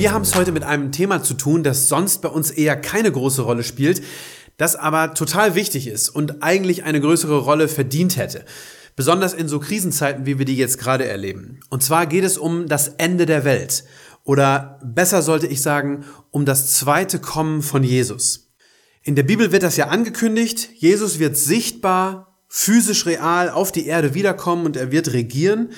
Wir haben es heute mit einem Thema zu tun, das sonst bei uns eher keine große Rolle spielt, das aber total wichtig ist und eigentlich eine größere Rolle verdient hätte. Besonders in so Krisenzeiten, wie wir die jetzt gerade erleben. Und zwar geht es um das Ende der Welt. Oder besser sollte ich sagen, um das zweite Kommen von Jesus. In der Bibel wird das ja angekündigt. Jesus wird sichtbar, physisch real auf die Erde wiederkommen und er wird regieren.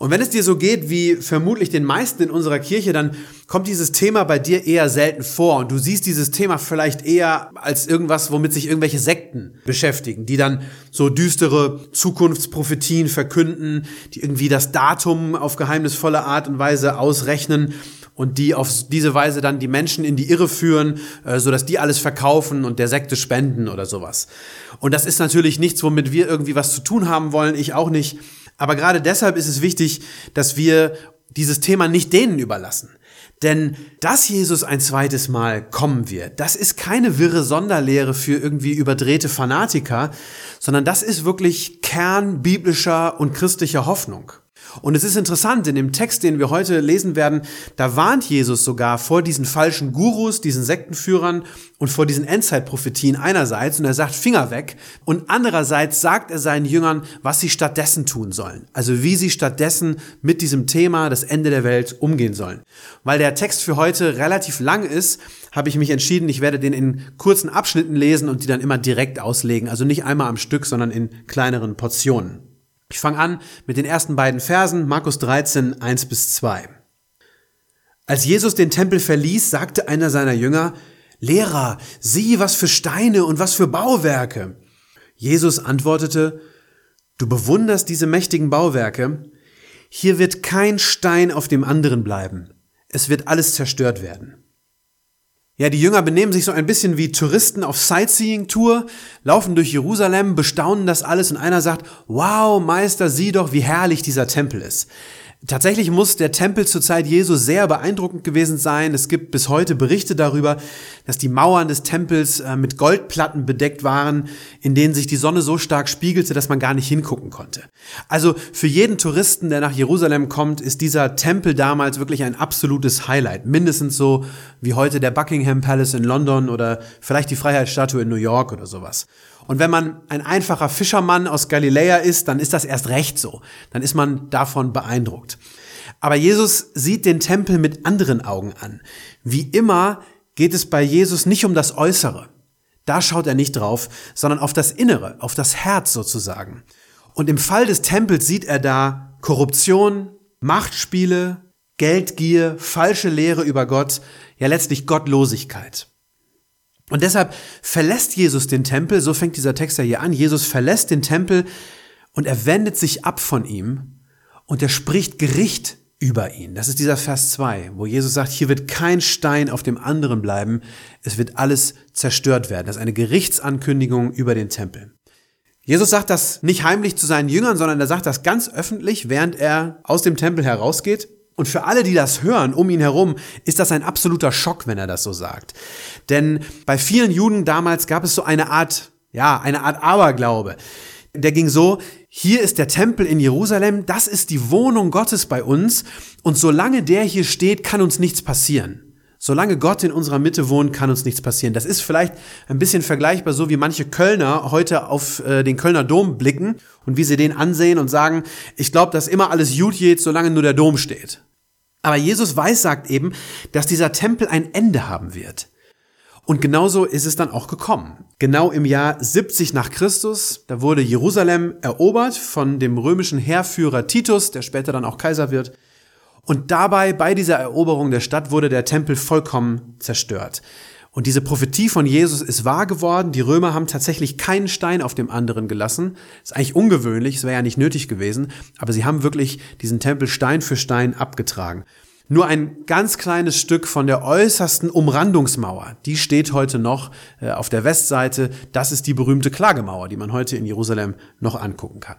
Und wenn es dir so geht wie vermutlich den meisten in unserer Kirche, dann kommt dieses Thema bei dir eher selten vor und du siehst dieses Thema vielleicht eher als irgendwas, womit sich irgendwelche Sekten beschäftigen, die dann so düstere Zukunftsprophetien verkünden, die irgendwie das Datum auf geheimnisvolle Art und Weise ausrechnen und die auf diese Weise dann die Menschen in die Irre führen, äh, so dass die alles verkaufen und der Sekte spenden oder sowas. Und das ist natürlich nichts, womit wir irgendwie was zu tun haben wollen, ich auch nicht. Aber gerade deshalb ist es wichtig, dass wir dieses Thema nicht denen überlassen. Denn dass Jesus ein zweites Mal kommen wird, das ist keine wirre Sonderlehre für irgendwie überdrehte Fanatiker, sondern das ist wirklich Kern biblischer und christlicher Hoffnung. Und es ist interessant, in dem Text, den wir heute lesen werden, da warnt Jesus sogar vor diesen falschen Gurus, diesen Sektenführern und vor diesen Endzeitprophetien einerseits und er sagt Finger weg und andererseits sagt er seinen Jüngern, was sie stattdessen tun sollen. Also wie sie stattdessen mit diesem Thema, das Ende der Welt, umgehen sollen. Weil der Text für heute relativ lang ist, habe ich mich entschieden, ich werde den in kurzen Abschnitten lesen und die dann immer direkt auslegen. Also nicht einmal am Stück, sondern in kleineren Portionen. Ich fange an mit den ersten beiden Versen, Markus 13, 1 bis 2. Als Jesus den Tempel verließ, sagte einer seiner Jünger, Lehrer, sieh, was für Steine und was für Bauwerke. Jesus antwortete, Du bewunderst diese mächtigen Bauwerke? Hier wird kein Stein auf dem anderen bleiben. Es wird alles zerstört werden. Ja, die Jünger benehmen sich so ein bisschen wie Touristen auf Sightseeing-Tour, laufen durch Jerusalem, bestaunen das alles und einer sagt, wow, Meister, sieh doch, wie herrlich dieser Tempel ist. Tatsächlich muss der Tempel zur Zeit Jesu sehr beeindruckend gewesen sein. Es gibt bis heute Berichte darüber, dass die Mauern des Tempels äh, mit Goldplatten bedeckt waren, in denen sich die Sonne so stark spiegelte, dass man gar nicht hingucken konnte. Also für jeden Touristen, der nach Jerusalem kommt, ist dieser Tempel damals wirklich ein absolutes Highlight. Mindestens so wie heute der Buckingham Palace in London oder vielleicht die Freiheitsstatue in New York oder sowas. Und wenn man ein einfacher Fischermann aus Galiläa ist, dann ist das erst recht so. Dann ist man davon beeindruckt. Aber Jesus sieht den Tempel mit anderen Augen an. Wie immer geht es bei Jesus nicht um das Äußere. Da schaut er nicht drauf, sondern auf das Innere, auf das Herz sozusagen. Und im Fall des Tempels sieht er da Korruption, Machtspiele, Geldgier, falsche Lehre über Gott, ja letztlich Gottlosigkeit. Und deshalb verlässt Jesus den Tempel, so fängt dieser Text ja hier an, Jesus verlässt den Tempel und er wendet sich ab von ihm und er spricht Gericht über ihn. Das ist dieser Vers 2, wo Jesus sagt, hier wird kein Stein auf dem anderen bleiben, es wird alles zerstört werden. Das ist eine Gerichtsankündigung über den Tempel. Jesus sagt das nicht heimlich zu seinen Jüngern, sondern er sagt das ganz öffentlich, während er aus dem Tempel herausgeht. Und für alle, die das hören, um ihn herum, ist das ein absoluter Schock, wenn er das so sagt. Denn bei vielen Juden damals gab es so eine Art, ja, eine Art Aberglaube. Der ging so, hier ist der Tempel in Jerusalem, das ist die Wohnung Gottes bei uns und solange der hier steht, kann uns nichts passieren. Solange Gott in unserer Mitte wohnt, kann uns nichts passieren. Das ist vielleicht ein bisschen vergleichbar so, wie manche Kölner heute auf äh, den Kölner Dom blicken und wie sie den ansehen und sagen, ich glaube, dass immer alles gut geht, solange nur der Dom steht. Aber Jesus weiß, sagt eben, dass dieser Tempel ein Ende haben wird. Und genauso ist es dann auch gekommen. Genau im Jahr 70 nach Christus, da wurde Jerusalem erobert von dem römischen Heerführer Titus, der später dann auch Kaiser wird. Und dabei, bei dieser Eroberung der Stadt, wurde der Tempel vollkommen zerstört. Und diese Prophetie von Jesus ist wahr geworden. Die Römer haben tatsächlich keinen Stein auf dem anderen gelassen. Ist eigentlich ungewöhnlich, es wäre ja nicht nötig gewesen, aber sie haben wirklich diesen Tempel Stein für Stein abgetragen. Nur ein ganz kleines Stück von der äußersten Umrandungsmauer, die steht heute noch äh, auf der Westseite. Das ist die berühmte Klagemauer, die man heute in Jerusalem noch angucken kann.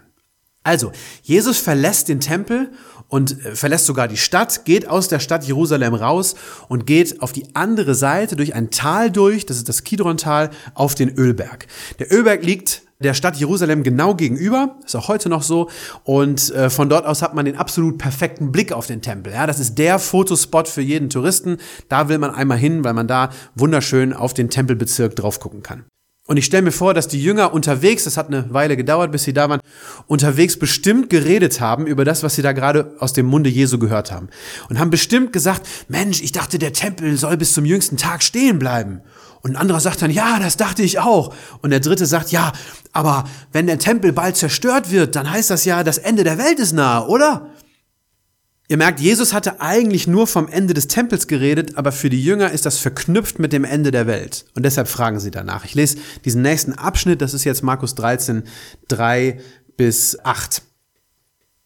Also, Jesus verlässt den Tempel und äh, verlässt sogar die Stadt, geht aus der Stadt Jerusalem raus und geht auf die andere Seite durch ein Tal durch, das ist das Kidron-Tal, auf den Ölberg. Der Ölberg liegt der Stadt Jerusalem genau gegenüber, ist auch heute noch so. Und äh, von dort aus hat man den absolut perfekten Blick auf den Tempel. Ja, das ist der Fotospot für jeden Touristen. Da will man einmal hin, weil man da wunderschön auf den Tempelbezirk drauf gucken kann. Und ich stelle mir vor, dass die Jünger unterwegs, das hat eine Weile gedauert, bis sie da waren, unterwegs bestimmt geredet haben über das, was sie da gerade aus dem Munde Jesu gehört haben. Und haben bestimmt gesagt, Mensch, ich dachte, der Tempel soll bis zum jüngsten Tag stehen bleiben. Und ein anderer sagt dann, ja, das dachte ich auch. Und der dritte sagt, ja, aber wenn der Tempel bald zerstört wird, dann heißt das ja, das Ende der Welt ist nahe, oder? Ihr merkt, Jesus hatte eigentlich nur vom Ende des Tempels geredet, aber für die Jünger ist das verknüpft mit dem Ende der Welt. Und deshalb fragen sie danach. Ich lese diesen nächsten Abschnitt, das ist jetzt Markus 13, 3 bis 8.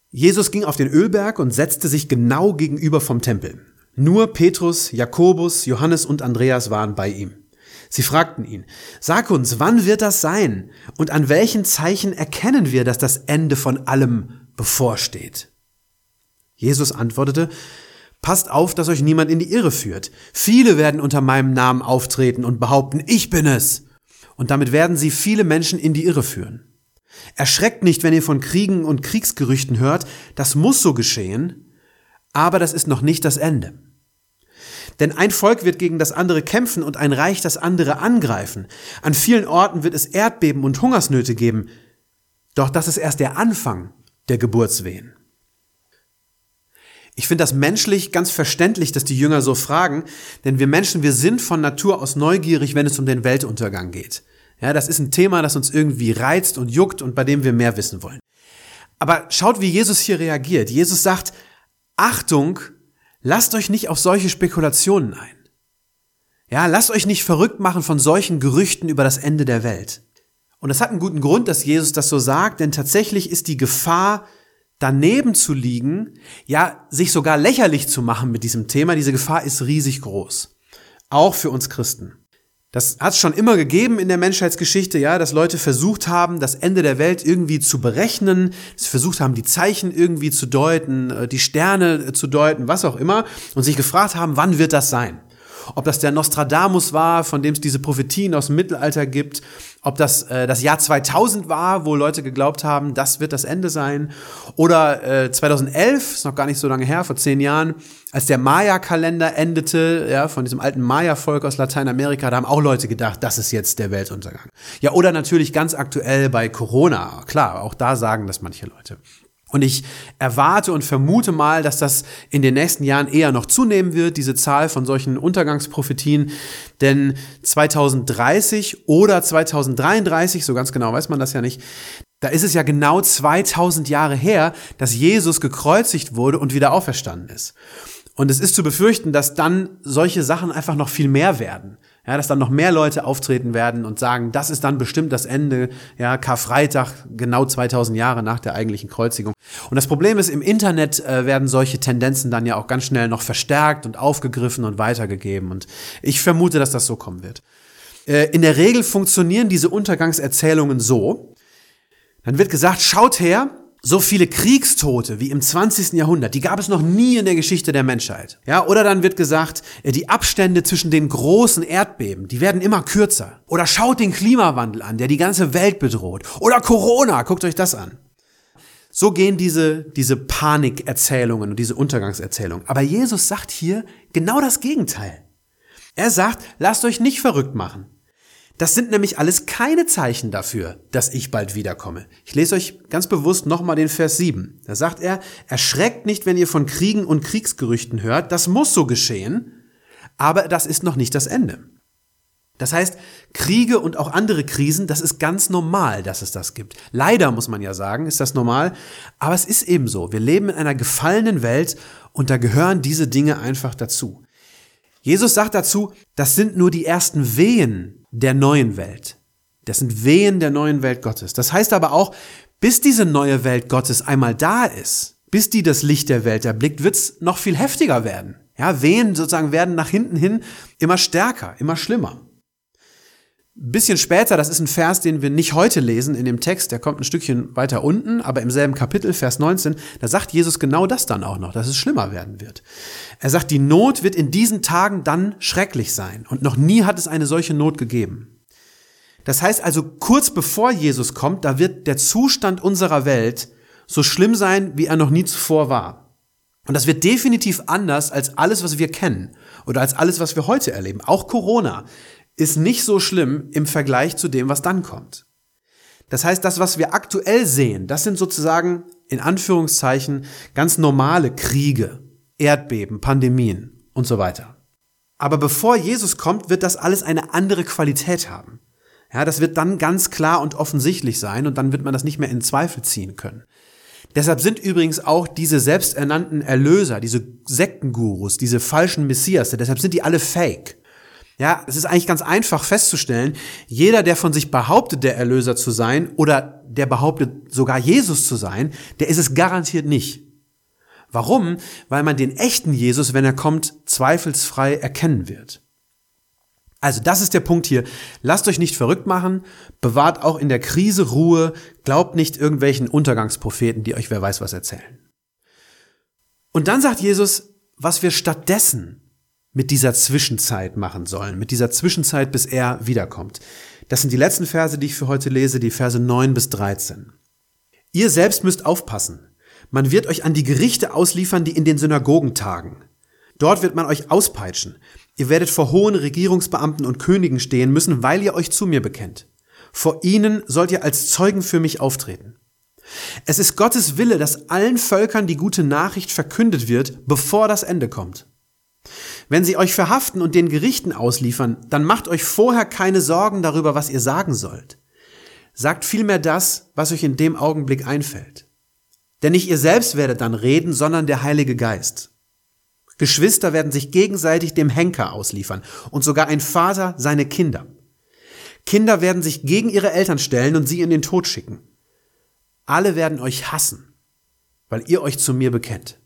Jesus ging auf den Ölberg und setzte sich genau gegenüber vom Tempel. Nur Petrus, Jakobus, Johannes und Andreas waren bei ihm. Sie fragten ihn, sag uns, wann wird das sein? Und an welchen Zeichen erkennen wir, dass das Ende von allem bevorsteht? Jesus antwortete, Passt auf, dass euch niemand in die Irre führt. Viele werden unter meinem Namen auftreten und behaupten, ich bin es. Und damit werden sie viele Menschen in die Irre führen. Erschreckt nicht, wenn ihr von Kriegen und Kriegsgerüchten hört, das muss so geschehen, aber das ist noch nicht das Ende. Denn ein Volk wird gegen das andere kämpfen und ein Reich das andere angreifen. An vielen Orten wird es Erdbeben und Hungersnöte geben. Doch das ist erst der Anfang der Geburtswehen. Ich finde das menschlich ganz verständlich, dass die Jünger so fragen, denn wir Menschen, wir sind von Natur aus neugierig, wenn es um den Weltuntergang geht. Ja, das ist ein Thema, das uns irgendwie reizt und juckt und bei dem wir mehr wissen wollen. Aber schaut, wie Jesus hier reagiert. Jesus sagt, Achtung, Lasst euch nicht auf solche Spekulationen ein. Ja, lasst euch nicht verrückt machen von solchen Gerüchten über das Ende der Welt. Und es hat einen guten Grund, dass Jesus das so sagt, denn tatsächlich ist die Gefahr, daneben zu liegen, ja, sich sogar lächerlich zu machen mit diesem Thema, diese Gefahr ist riesig groß. Auch für uns Christen. Das hat es schon immer gegeben in der Menschheitsgeschichte, ja, dass Leute versucht haben, das Ende der Welt irgendwie zu berechnen, dass versucht haben, die Zeichen irgendwie zu deuten, äh, die Sterne zu deuten, was auch immer, und sich gefragt haben, wann wird das sein? Ob das der Nostradamus war, von dem es diese Prophetien aus dem Mittelalter gibt, ob das äh, das Jahr 2000 war, wo Leute geglaubt haben, das wird das Ende sein, oder äh, 2011, ist noch gar nicht so lange her, vor zehn Jahren, als der Maya-Kalender endete, ja, von diesem alten Maya-Volk aus Lateinamerika, da haben auch Leute gedacht, das ist jetzt der Weltuntergang. Ja, oder natürlich ganz aktuell bei Corona, klar, auch da sagen das manche Leute. Und ich erwarte und vermute mal, dass das in den nächsten Jahren eher noch zunehmen wird, diese Zahl von solchen Untergangsprophetien. Denn 2030 oder 2033, so ganz genau weiß man das ja nicht, da ist es ja genau 2000 Jahre her, dass Jesus gekreuzigt wurde und wieder auferstanden ist. Und es ist zu befürchten, dass dann solche Sachen einfach noch viel mehr werden. Ja, dass dann noch mehr Leute auftreten werden und sagen, das ist dann bestimmt das Ende, ja, Karfreitag, genau 2000 Jahre nach der eigentlichen Kreuzigung. Und das Problem ist, im Internet äh, werden solche Tendenzen dann ja auch ganz schnell noch verstärkt und aufgegriffen und weitergegeben. Und ich vermute, dass das so kommen wird. Äh, in der Regel funktionieren diese Untergangserzählungen so. Dann wird gesagt, schaut her, so viele Kriegstote wie im 20. Jahrhundert, die gab es noch nie in der Geschichte der Menschheit. Ja, oder dann wird gesagt, äh, die Abstände zwischen den großen Erdbeben, die werden immer kürzer. Oder schaut den Klimawandel an, der die ganze Welt bedroht. Oder Corona, guckt euch das an. So gehen diese, diese Panikerzählungen und diese Untergangserzählungen. Aber Jesus sagt hier genau das Gegenteil. Er sagt, lasst euch nicht verrückt machen. Das sind nämlich alles keine Zeichen dafür, dass ich bald wiederkomme. Ich lese euch ganz bewusst nochmal den Vers 7. Da sagt er, erschreckt nicht, wenn ihr von Kriegen und Kriegsgerüchten hört. Das muss so geschehen, aber das ist noch nicht das Ende. Das heißt, Kriege und auch andere Krisen, das ist ganz normal, dass es das gibt. Leider muss man ja sagen, ist das normal, aber es ist eben so. Wir leben in einer gefallenen Welt und da gehören diese Dinge einfach dazu. Jesus sagt dazu, das sind nur die ersten Wehen der neuen Welt. Das sind Wehen der neuen Welt Gottes. Das heißt aber auch, bis diese neue Welt Gottes einmal da ist, bis die das Licht der Welt erblickt, wird's noch viel heftiger werden. Ja, Wehen sozusagen werden nach hinten hin immer stärker, immer schlimmer. Bisschen später, das ist ein Vers, den wir nicht heute lesen in dem Text, der kommt ein Stückchen weiter unten, aber im selben Kapitel, Vers 19, da sagt Jesus genau das dann auch noch, dass es schlimmer werden wird. Er sagt, die Not wird in diesen Tagen dann schrecklich sein und noch nie hat es eine solche Not gegeben. Das heißt also, kurz bevor Jesus kommt, da wird der Zustand unserer Welt so schlimm sein, wie er noch nie zuvor war. Und das wird definitiv anders als alles, was wir kennen oder als alles, was wir heute erleben. Auch Corona ist nicht so schlimm im Vergleich zu dem, was dann kommt. Das heißt, das, was wir aktuell sehen, das sind sozusagen in Anführungszeichen ganz normale Kriege, Erdbeben, Pandemien und so weiter. Aber bevor Jesus kommt, wird das alles eine andere Qualität haben. Ja, das wird dann ganz klar und offensichtlich sein und dann wird man das nicht mehr in Zweifel ziehen können. Deshalb sind übrigens auch diese selbsternannten Erlöser, diese Sektengurus, diese falschen Messias, deshalb sind die alle fake. Ja, es ist eigentlich ganz einfach festzustellen, jeder, der von sich behauptet, der Erlöser zu sein oder der behauptet, sogar Jesus zu sein, der ist es garantiert nicht. Warum? Weil man den echten Jesus, wenn er kommt, zweifelsfrei erkennen wird. Also das ist der Punkt hier. Lasst euch nicht verrückt machen, bewahrt auch in der Krise Ruhe, glaubt nicht irgendwelchen Untergangspropheten, die euch wer weiß was erzählen. Und dann sagt Jesus, was wir stattdessen mit dieser Zwischenzeit machen sollen, mit dieser Zwischenzeit, bis er wiederkommt. Das sind die letzten Verse, die ich für heute lese, die Verse 9 bis 13. Ihr selbst müsst aufpassen. Man wird euch an die Gerichte ausliefern, die in den Synagogen tagen. Dort wird man euch auspeitschen. Ihr werdet vor hohen Regierungsbeamten und Königen stehen müssen, weil ihr euch zu mir bekennt. Vor ihnen sollt ihr als Zeugen für mich auftreten. Es ist Gottes Wille, dass allen Völkern die gute Nachricht verkündet wird, bevor das Ende kommt. Wenn sie euch verhaften und den Gerichten ausliefern, dann macht euch vorher keine Sorgen darüber, was ihr sagen sollt. Sagt vielmehr das, was euch in dem Augenblick einfällt. Denn nicht ihr selbst werdet dann reden, sondern der Heilige Geist. Geschwister werden sich gegenseitig dem Henker ausliefern und sogar ein Vater seine Kinder. Kinder werden sich gegen ihre Eltern stellen und sie in den Tod schicken. Alle werden euch hassen, weil ihr euch zu mir bekennt.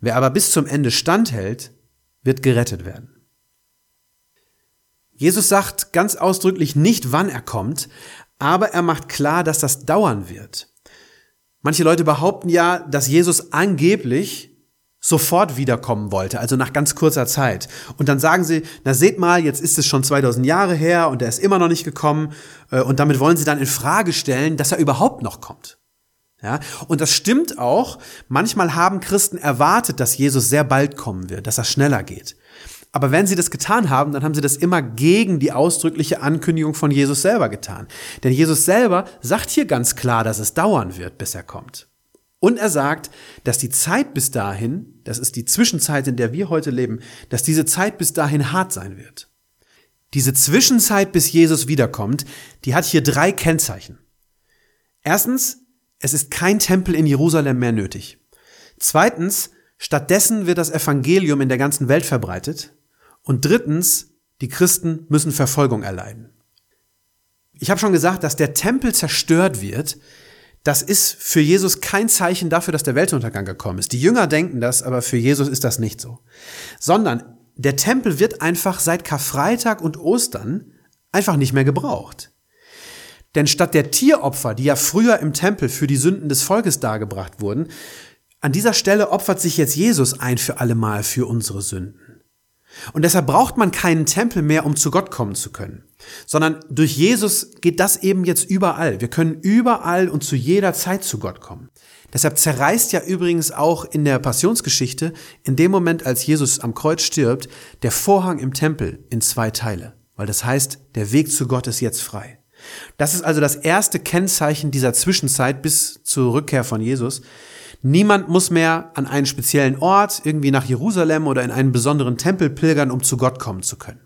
Wer aber bis zum Ende standhält, wird gerettet werden. Jesus sagt ganz ausdrücklich nicht, wann er kommt, aber er macht klar, dass das dauern wird. Manche Leute behaupten ja, dass Jesus angeblich sofort wiederkommen wollte, also nach ganz kurzer Zeit. Und dann sagen sie, na seht mal, jetzt ist es schon 2000 Jahre her und er ist immer noch nicht gekommen äh, und damit wollen sie dann in Frage stellen, dass er überhaupt noch kommt. Ja, und das stimmt auch. Manchmal haben Christen erwartet, dass Jesus sehr bald kommen wird, dass er schneller geht. Aber wenn sie das getan haben, dann haben sie das immer gegen die ausdrückliche Ankündigung von Jesus selber getan. Denn Jesus selber sagt hier ganz klar, dass es dauern wird, bis er kommt. Und er sagt, dass die Zeit bis dahin, das ist die Zwischenzeit, in der wir heute leben, dass diese Zeit bis dahin hart sein wird. Diese Zwischenzeit, bis Jesus wiederkommt, die hat hier drei Kennzeichen. Erstens, es ist kein Tempel in Jerusalem mehr nötig. Zweitens, stattdessen wird das Evangelium in der ganzen Welt verbreitet. Und drittens, die Christen müssen Verfolgung erleiden. Ich habe schon gesagt, dass der Tempel zerstört wird. Das ist für Jesus kein Zeichen dafür, dass der Weltuntergang gekommen ist. Die Jünger denken das, aber für Jesus ist das nicht so. Sondern der Tempel wird einfach seit Karfreitag und Ostern einfach nicht mehr gebraucht. Denn statt der Tieropfer, die ja früher im Tempel für die Sünden des Volkes dargebracht wurden, an dieser Stelle opfert sich jetzt Jesus ein für allemal für unsere Sünden. Und deshalb braucht man keinen Tempel mehr, um zu Gott kommen zu können, sondern durch Jesus geht das eben jetzt überall. Wir können überall und zu jeder Zeit zu Gott kommen. Deshalb zerreißt ja übrigens auch in der Passionsgeschichte, in dem Moment, als Jesus am Kreuz stirbt, der Vorhang im Tempel in zwei Teile, weil das heißt, der Weg zu Gott ist jetzt frei. Das ist also das erste Kennzeichen dieser Zwischenzeit bis zur Rückkehr von Jesus. Niemand muss mehr an einen speziellen Ort, irgendwie nach Jerusalem oder in einen besonderen Tempel pilgern, um zu Gott kommen zu können.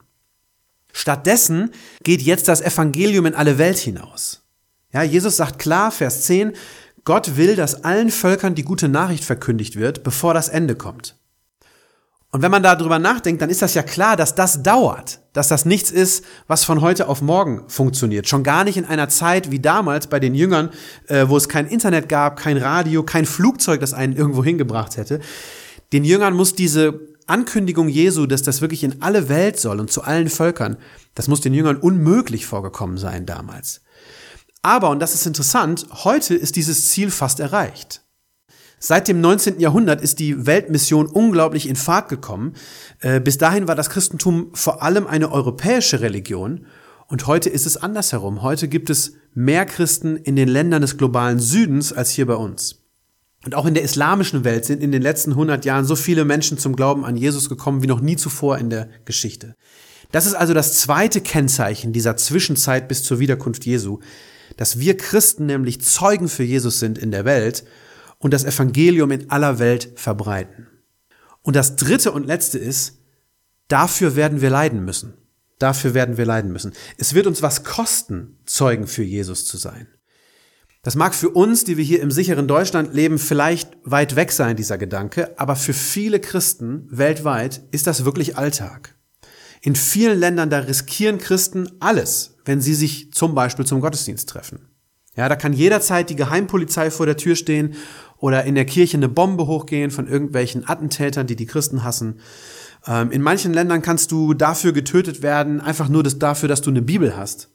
Stattdessen geht jetzt das Evangelium in alle Welt hinaus. Ja, Jesus sagt klar, Vers 10, Gott will, dass allen Völkern die gute Nachricht verkündigt wird, bevor das Ende kommt. Und wenn man darüber nachdenkt, dann ist das ja klar, dass das dauert, dass das nichts ist, was von heute auf morgen funktioniert. Schon gar nicht in einer Zeit wie damals bei den Jüngern, äh, wo es kein Internet gab, kein Radio, kein Flugzeug, das einen irgendwo hingebracht hätte. Den Jüngern muss diese Ankündigung Jesu, dass das wirklich in alle Welt soll und zu allen Völkern, das muss den Jüngern unmöglich vorgekommen sein damals. Aber, und das ist interessant, heute ist dieses Ziel fast erreicht. Seit dem 19. Jahrhundert ist die Weltmission unglaublich in Fahrt gekommen. Äh, bis dahin war das Christentum vor allem eine europäische Religion und heute ist es andersherum. Heute gibt es mehr Christen in den Ländern des globalen Südens als hier bei uns. Und auch in der islamischen Welt sind in den letzten 100 Jahren so viele Menschen zum Glauben an Jesus gekommen wie noch nie zuvor in der Geschichte. Das ist also das zweite Kennzeichen dieser Zwischenzeit bis zur Wiederkunft Jesu, dass wir Christen nämlich Zeugen für Jesus sind in der Welt und das Evangelium in aller Welt verbreiten. Und das dritte und letzte ist, dafür werden wir leiden müssen. Dafür werden wir leiden müssen. Es wird uns was kosten, Zeugen für Jesus zu sein. Das mag für uns, die wir hier im sicheren Deutschland leben, vielleicht weit weg sein, dieser Gedanke, aber für viele Christen weltweit ist das wirklich Alltag. In vielen Ländern, da riskieren Christen alles, wenn sie sich zum Beispiel zum Gottesdienst treffen. Ja, da kann jederzeit die Geheimpolizei vor der Tür stehen oder in der Kirche eine Bombe hochgehen von irgendwelchen Attentätern, die die Christen hassen. Ähm, in manchen Ländern kannst du dafür getötet werden, einfach nur das, dafür, dass du eine Bibel hast.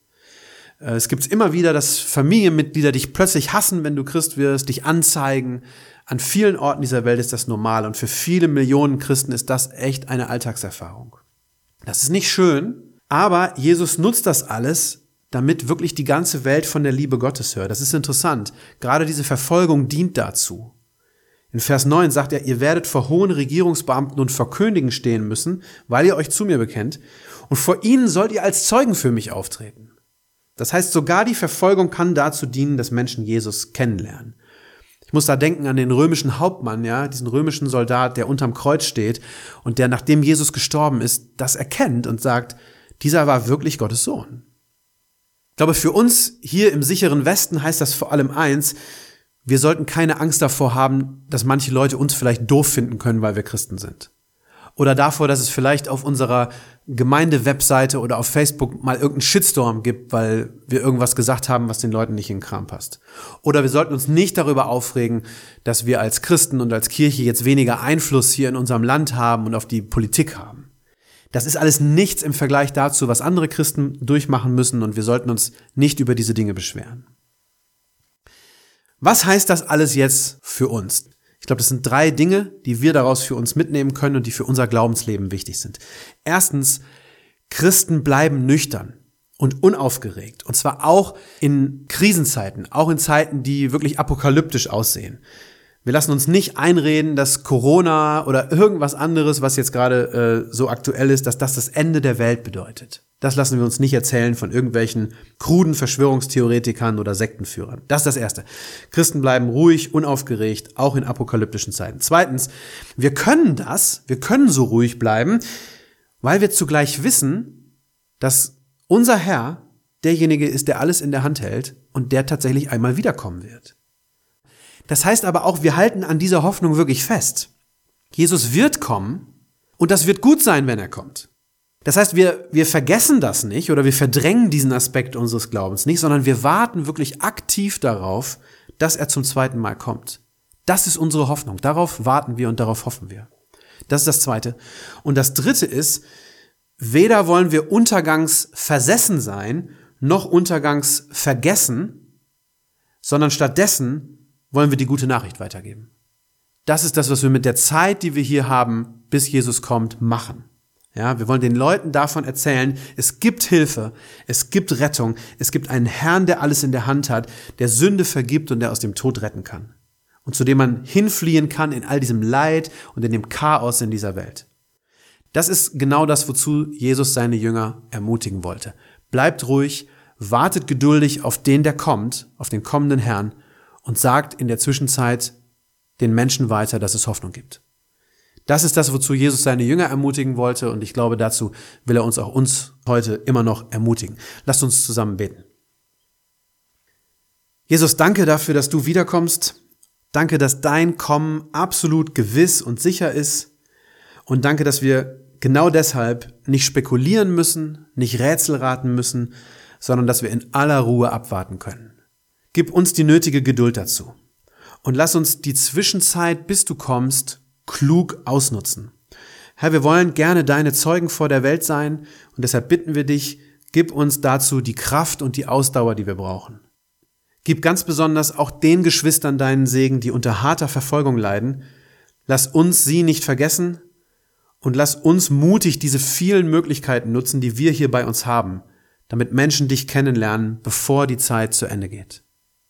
Äh, es gibt immer wieder, dass Familienmitglieder dich plötzlich hassen, wenn du Christ wirst, dich anzeigen. An vielen Orten dieser Welt ist das normal und für viele Millionen Christen ist das echt eine Alltagserfahrung. Das ist nicht schön, aber Jesus nutzt das alles, damit wirklich die ganze Welt von der Liebe Gottes hört. Das ist interessant. Gerade diese Verfolgung dient dazu. In Vers 9 sagt er, ihr werdet vor hohen Regierungsbeamten und vor Königen stehen müssen, weil ihr euch zu mir bekennt, und vor ihnen sollt ihr als Zeugen für mich auftreten. Das heißt, sogar die Verfolgung kann dazu dienen, dass Menschen Jesus kennenlernen. Ich muss da denken an den römischen Hauptmann, ja, diesen römischen Soldat, der unterm Kreuz steht und der, nachdem Jesus gestorben ist, das erkennt und sagt, dieser war wirklich Gottes Sohn. Ich glaube, für uns hier im sicheren Westen heißt das vor allem eins, wir sollten keine Angst davor haben, dass manche Leute uns vielleicht doof finden können, weil wir Christen sind. Oder davor, dass es vielleicht auf unserer Gemeinde-Webseite oder auf Facebook mal irgendeinen Shitstorm gibt, weil wir irgendwas gesagt haben, was den Leuten nicht in den Kram passt. Oder wir sollten uns nicht darüber aufregen, dass wir als Christen und als Kirche jetzt weniger Einfluss hier in unserem Land haben und auf die Politik haben. Das ist alles nichts im Vergleich dazu, was andere Christen durchmachen müssen und wir sollten uns nicht über diese Dinge beschweren. Was heißt das alles jetzt für uns? Ich glaube, das sind drei Dinge, die wir daraus für uns mitnehmen können und die für unser Glaubensleben wichtig sind. Erstens, Christen bleiben nüchtern und unaufgeregt. Und zwar auch in Krisenzeiten, auch in Zeiten, die wirklich apokalyptisch aussehen. Wir lassen uns nicht einreden, dass Corona oder irgendwas anderes, was jetzt gerade äh, so aktuell ist, dass das das Ende der Welt bedeutet. Das lassen wir uns nicht erzählen von irgendwelchen kruden Verschwörungstheoretikern oder Sektenführern. Das ist das Erste. Christen bleiben ruhig, unaufgeregt, auch in apokalyptischen Zeiten. Zweitens, wir können das, wir können so ruhig bleiben, weil wir zugleich wissen, dass unser Herr derjenige ist, der alles in der Hand hält und der tatsächlich einmal wiederkommen wird. Das heißt aber auch, wir halten an dieser Hoffnung wirklich fest. Jesus wird kommen und das wird gut sein, wenn er kommt. Das heißt, wir, wir vergessen das nicht oder wir verdrängen diesen Aspekt unseres Glaubens nicht, sondern wir warten wirklich aktiv darauf, dass er zum zweiten Mal kommt. Das ist unsere Hoffnung. Darauf warten wir und darauf hoffen wir. Das ist das Zweite. Und das Dritte ist, weder wollen wir untergangs versessen sein, noch untergangs vergessen, sondern stattdessen wollen wir die gute Nachricht weitergeben. Das ist das, was wir mit der Zeit, die wir hier haben, bis Jesus kommt, machen. Ja, wir wollen den Leuten davon erzählen, es gibt Hilfe, es gibt Rettung, es gibt einen Herrn, der alles in der Hand hat, der Sünde vergibt und der aus dem Tod retten kann. Und zu dem man hinfliehen kann in all diesem Leid und in dem Chaos in dieser Welt. Das ist genau das, wozu Jesus seine Jünger ermutigen wollte. Bleibt ruhig, wartet geduldig auf den, der kommt, auf den kommenden Herrn und sagt in der Zwischenzeit den Menschen weiter, dass es Hoffnung gibt. Das ist das, wozu Jesus seine Jünger ermutigen wollte und ich glaube, dazu will er uns auch uns heute immer noch ermutigen. Lasst uns zusammen beten. Jesus, danke dafür, dass du wiederkommst. Danke, dass dein Kommen absolut gewiss und sicher ist. Und danke, dass wir genau deshalb nicht spekulieren müssen, nicht Rätsel raten müssen, sondern dass wir in aller Ruhe abwarten können. Gib uns die nötige Geduld dazu. Und lass uns die Zwischenzeit, bis du kommst, klug ausnutzen. Herr, wir wollen gerne deine Zeugen vor der Welt sein und deshalb bitten wir dich, gib uns dazu die Kraft und die Ausdauer, die wir brauchen. Gib ganz besonders auch den Geschwistern deinen Segen, die unter harter Verfolgung leiden. Lass uns sie nicht vergessen und lass uns mutig diese vielen Möglichkeiten nutzen, die wir hier bei uns haben, damit Menschen dich kennenlernen, bevor die Zeit zu Ende geht.